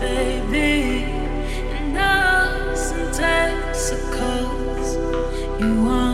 baby, and us and Texaco's. You want.